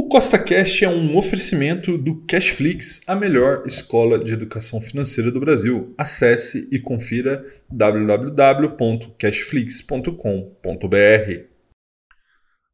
O CostaCast é um oferecimento do Cashflix, a melhor escola de educação financeira do Brasil. Acesse e confira www.cashflix.com.br.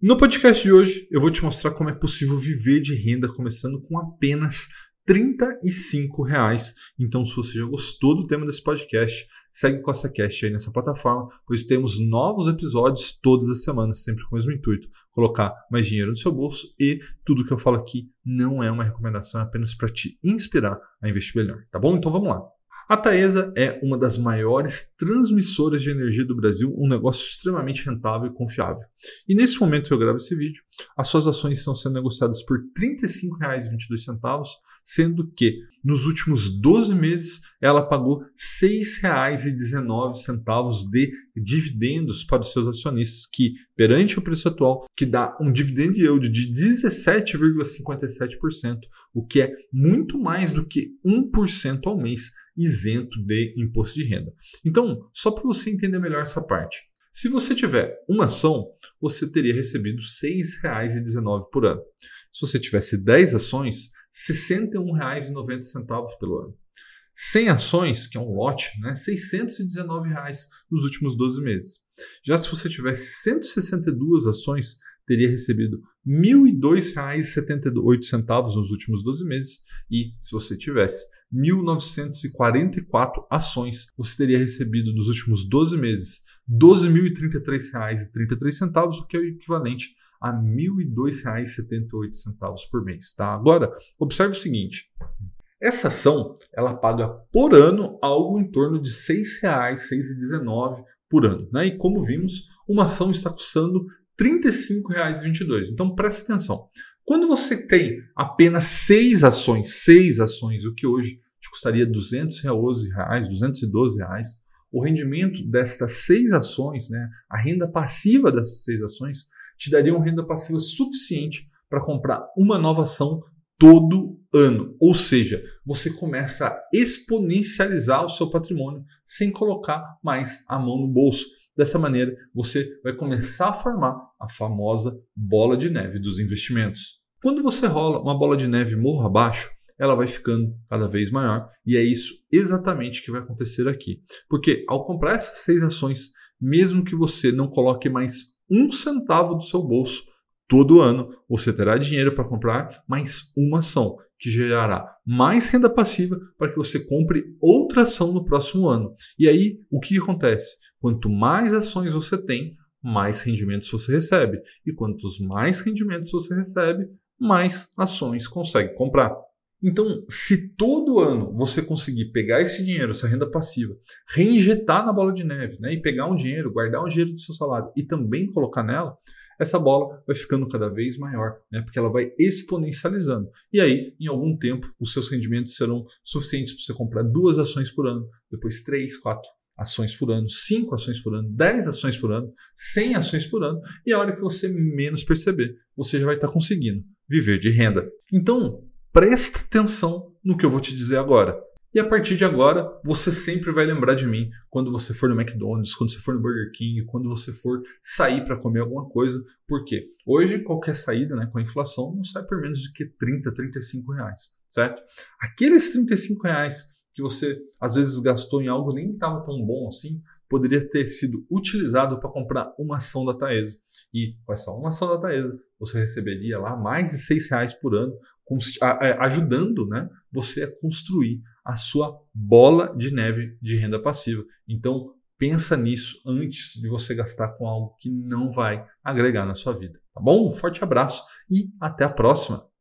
No podcast de hoje, eu vou te mostrar como é possível viver de renda começando com apenas 35 reais. Então, se você já gostou do tema desse podcast, segue o CostaCast aí nessa plataforma, pois temos novos episódios todas as semanas, sempre com o mesmo intuito: colocar mais dinheiro no seu bolso e tudo que eu falo aqui não é uma recomendação, é apenas para te inspirar a investir melhor, tá bom? Então vamos lá. A Taesa é uma das maiores transmissoras de energia do Brasil, um negócio extremamente rentável e confiável. E nesse momento que eu gravo esse vídeo, as suas ações estão sendo negociadas por R$ 35,22, sendo que nos últimos 12 meses ela pagou R$ 6,19 de dividendos para os seus acionistas, que perante o preço atual, que dá um dividend yield de 17,57%, o que é muito mais do que 1% ao mês isento de imposto de renda. Então, só para você entender melhor essa parte. Se você tiver uma ação, você teria recebido R$ 6,19 por ano. Se você tivesse 10 ações, R$ 61,90 pelo ano. 100 ações, que é um lote, né, 619 reais nos últimos 12 meses. Já se você tivesse 162 ações, teria recebido R$ 1.002,78 nos últimos 12 meses. E se você tivesse 1.944 ações, você teria recebido nos últimos 12 meses R$ 12.033,33, o que é o equivalente a R$ 1.002,78 por mês. Tá? Agora, observe o seguinte. Essa ação ela paga por ano algo em torno de R$ 6,00, R$ 6,19 por ano. Né? E como vimos, uma ação está custando R$ 35,22. Então preste atenção. Quando você tem apenas seis ações, seis ações, o que hoje te custaria 211 reais, 212 reais, o rendimento destas seis ações, né, a renda passiva dessas seis ações, te daria uma renda passiva suficiente para comprar uma nova ação todo ano. Ou seja, você começa a exponencializar o seu patrimônio sem colocar mais a mão no bolso. Dessa maneira, você vai começar a formar a famosa bola de neve dos investimentos. Quando você rola uma bola de neve morro abaixo, ela vai ficando cada vez maior. E é isso exatamente que vai acontecer aqui. Porque ao comprar essas seis ações, mesmo que você não coloque mais um centavo do seu bolso, todo ano você terá dinheiro para comprar mais uma ação, que gerará mais renda passiva para que você compre outra ação no próximo ano. E aí, o que acontece? Quanto mais ações você tem, mais rendimentos você recebe. E quantos mais rendimentos você recebe, mais ações consegue comprar. Então, se todo ano você conseguir pegar esse dinheiro, essa renda passiva, reinjetar na bola de neve, né, e pegar um dinheiro, guardar um dinheiro do seu salário e também colocar nela, essa bola vai ficando cada vez maior, né, porque ela vai exponencializando. E aí, em algum tempo, os seus rendimentos serão suficientes para você comprar duas ações por ano, depois três, quatro ações por ano, cinco ações por ano, dez ações por ano, cem ações por ano, e a hora que você menos perceber, você já vai estar conseguindo viver de renda. Então, Presta atenção no que eu vou te dizer agora. E a partir de agora, você sempre vai lembrar de mim quando você for no McDonald's, quando você for no Burger King, quando você for sair para comer alguma coisa. Por quê? Hoje, qualquer saída né, com a inflação não sai por menos de que 30, 35 reais, certo? Aqueles 35 reais que você às vezes gastou em algo nem estava tão bom assim, poderia ter sido utilizado para comprar uma ação da Taesa. E com essa uma ação da Taesa, você receberia lá mais de seis reais por ano, ajudando né, você a construir a sua bola de neve de renda passiva. Então, pensa nisso antes de você gastar com algo que não vai agregar na sua vida. Tá bom? Um forte abraço e até a próxima!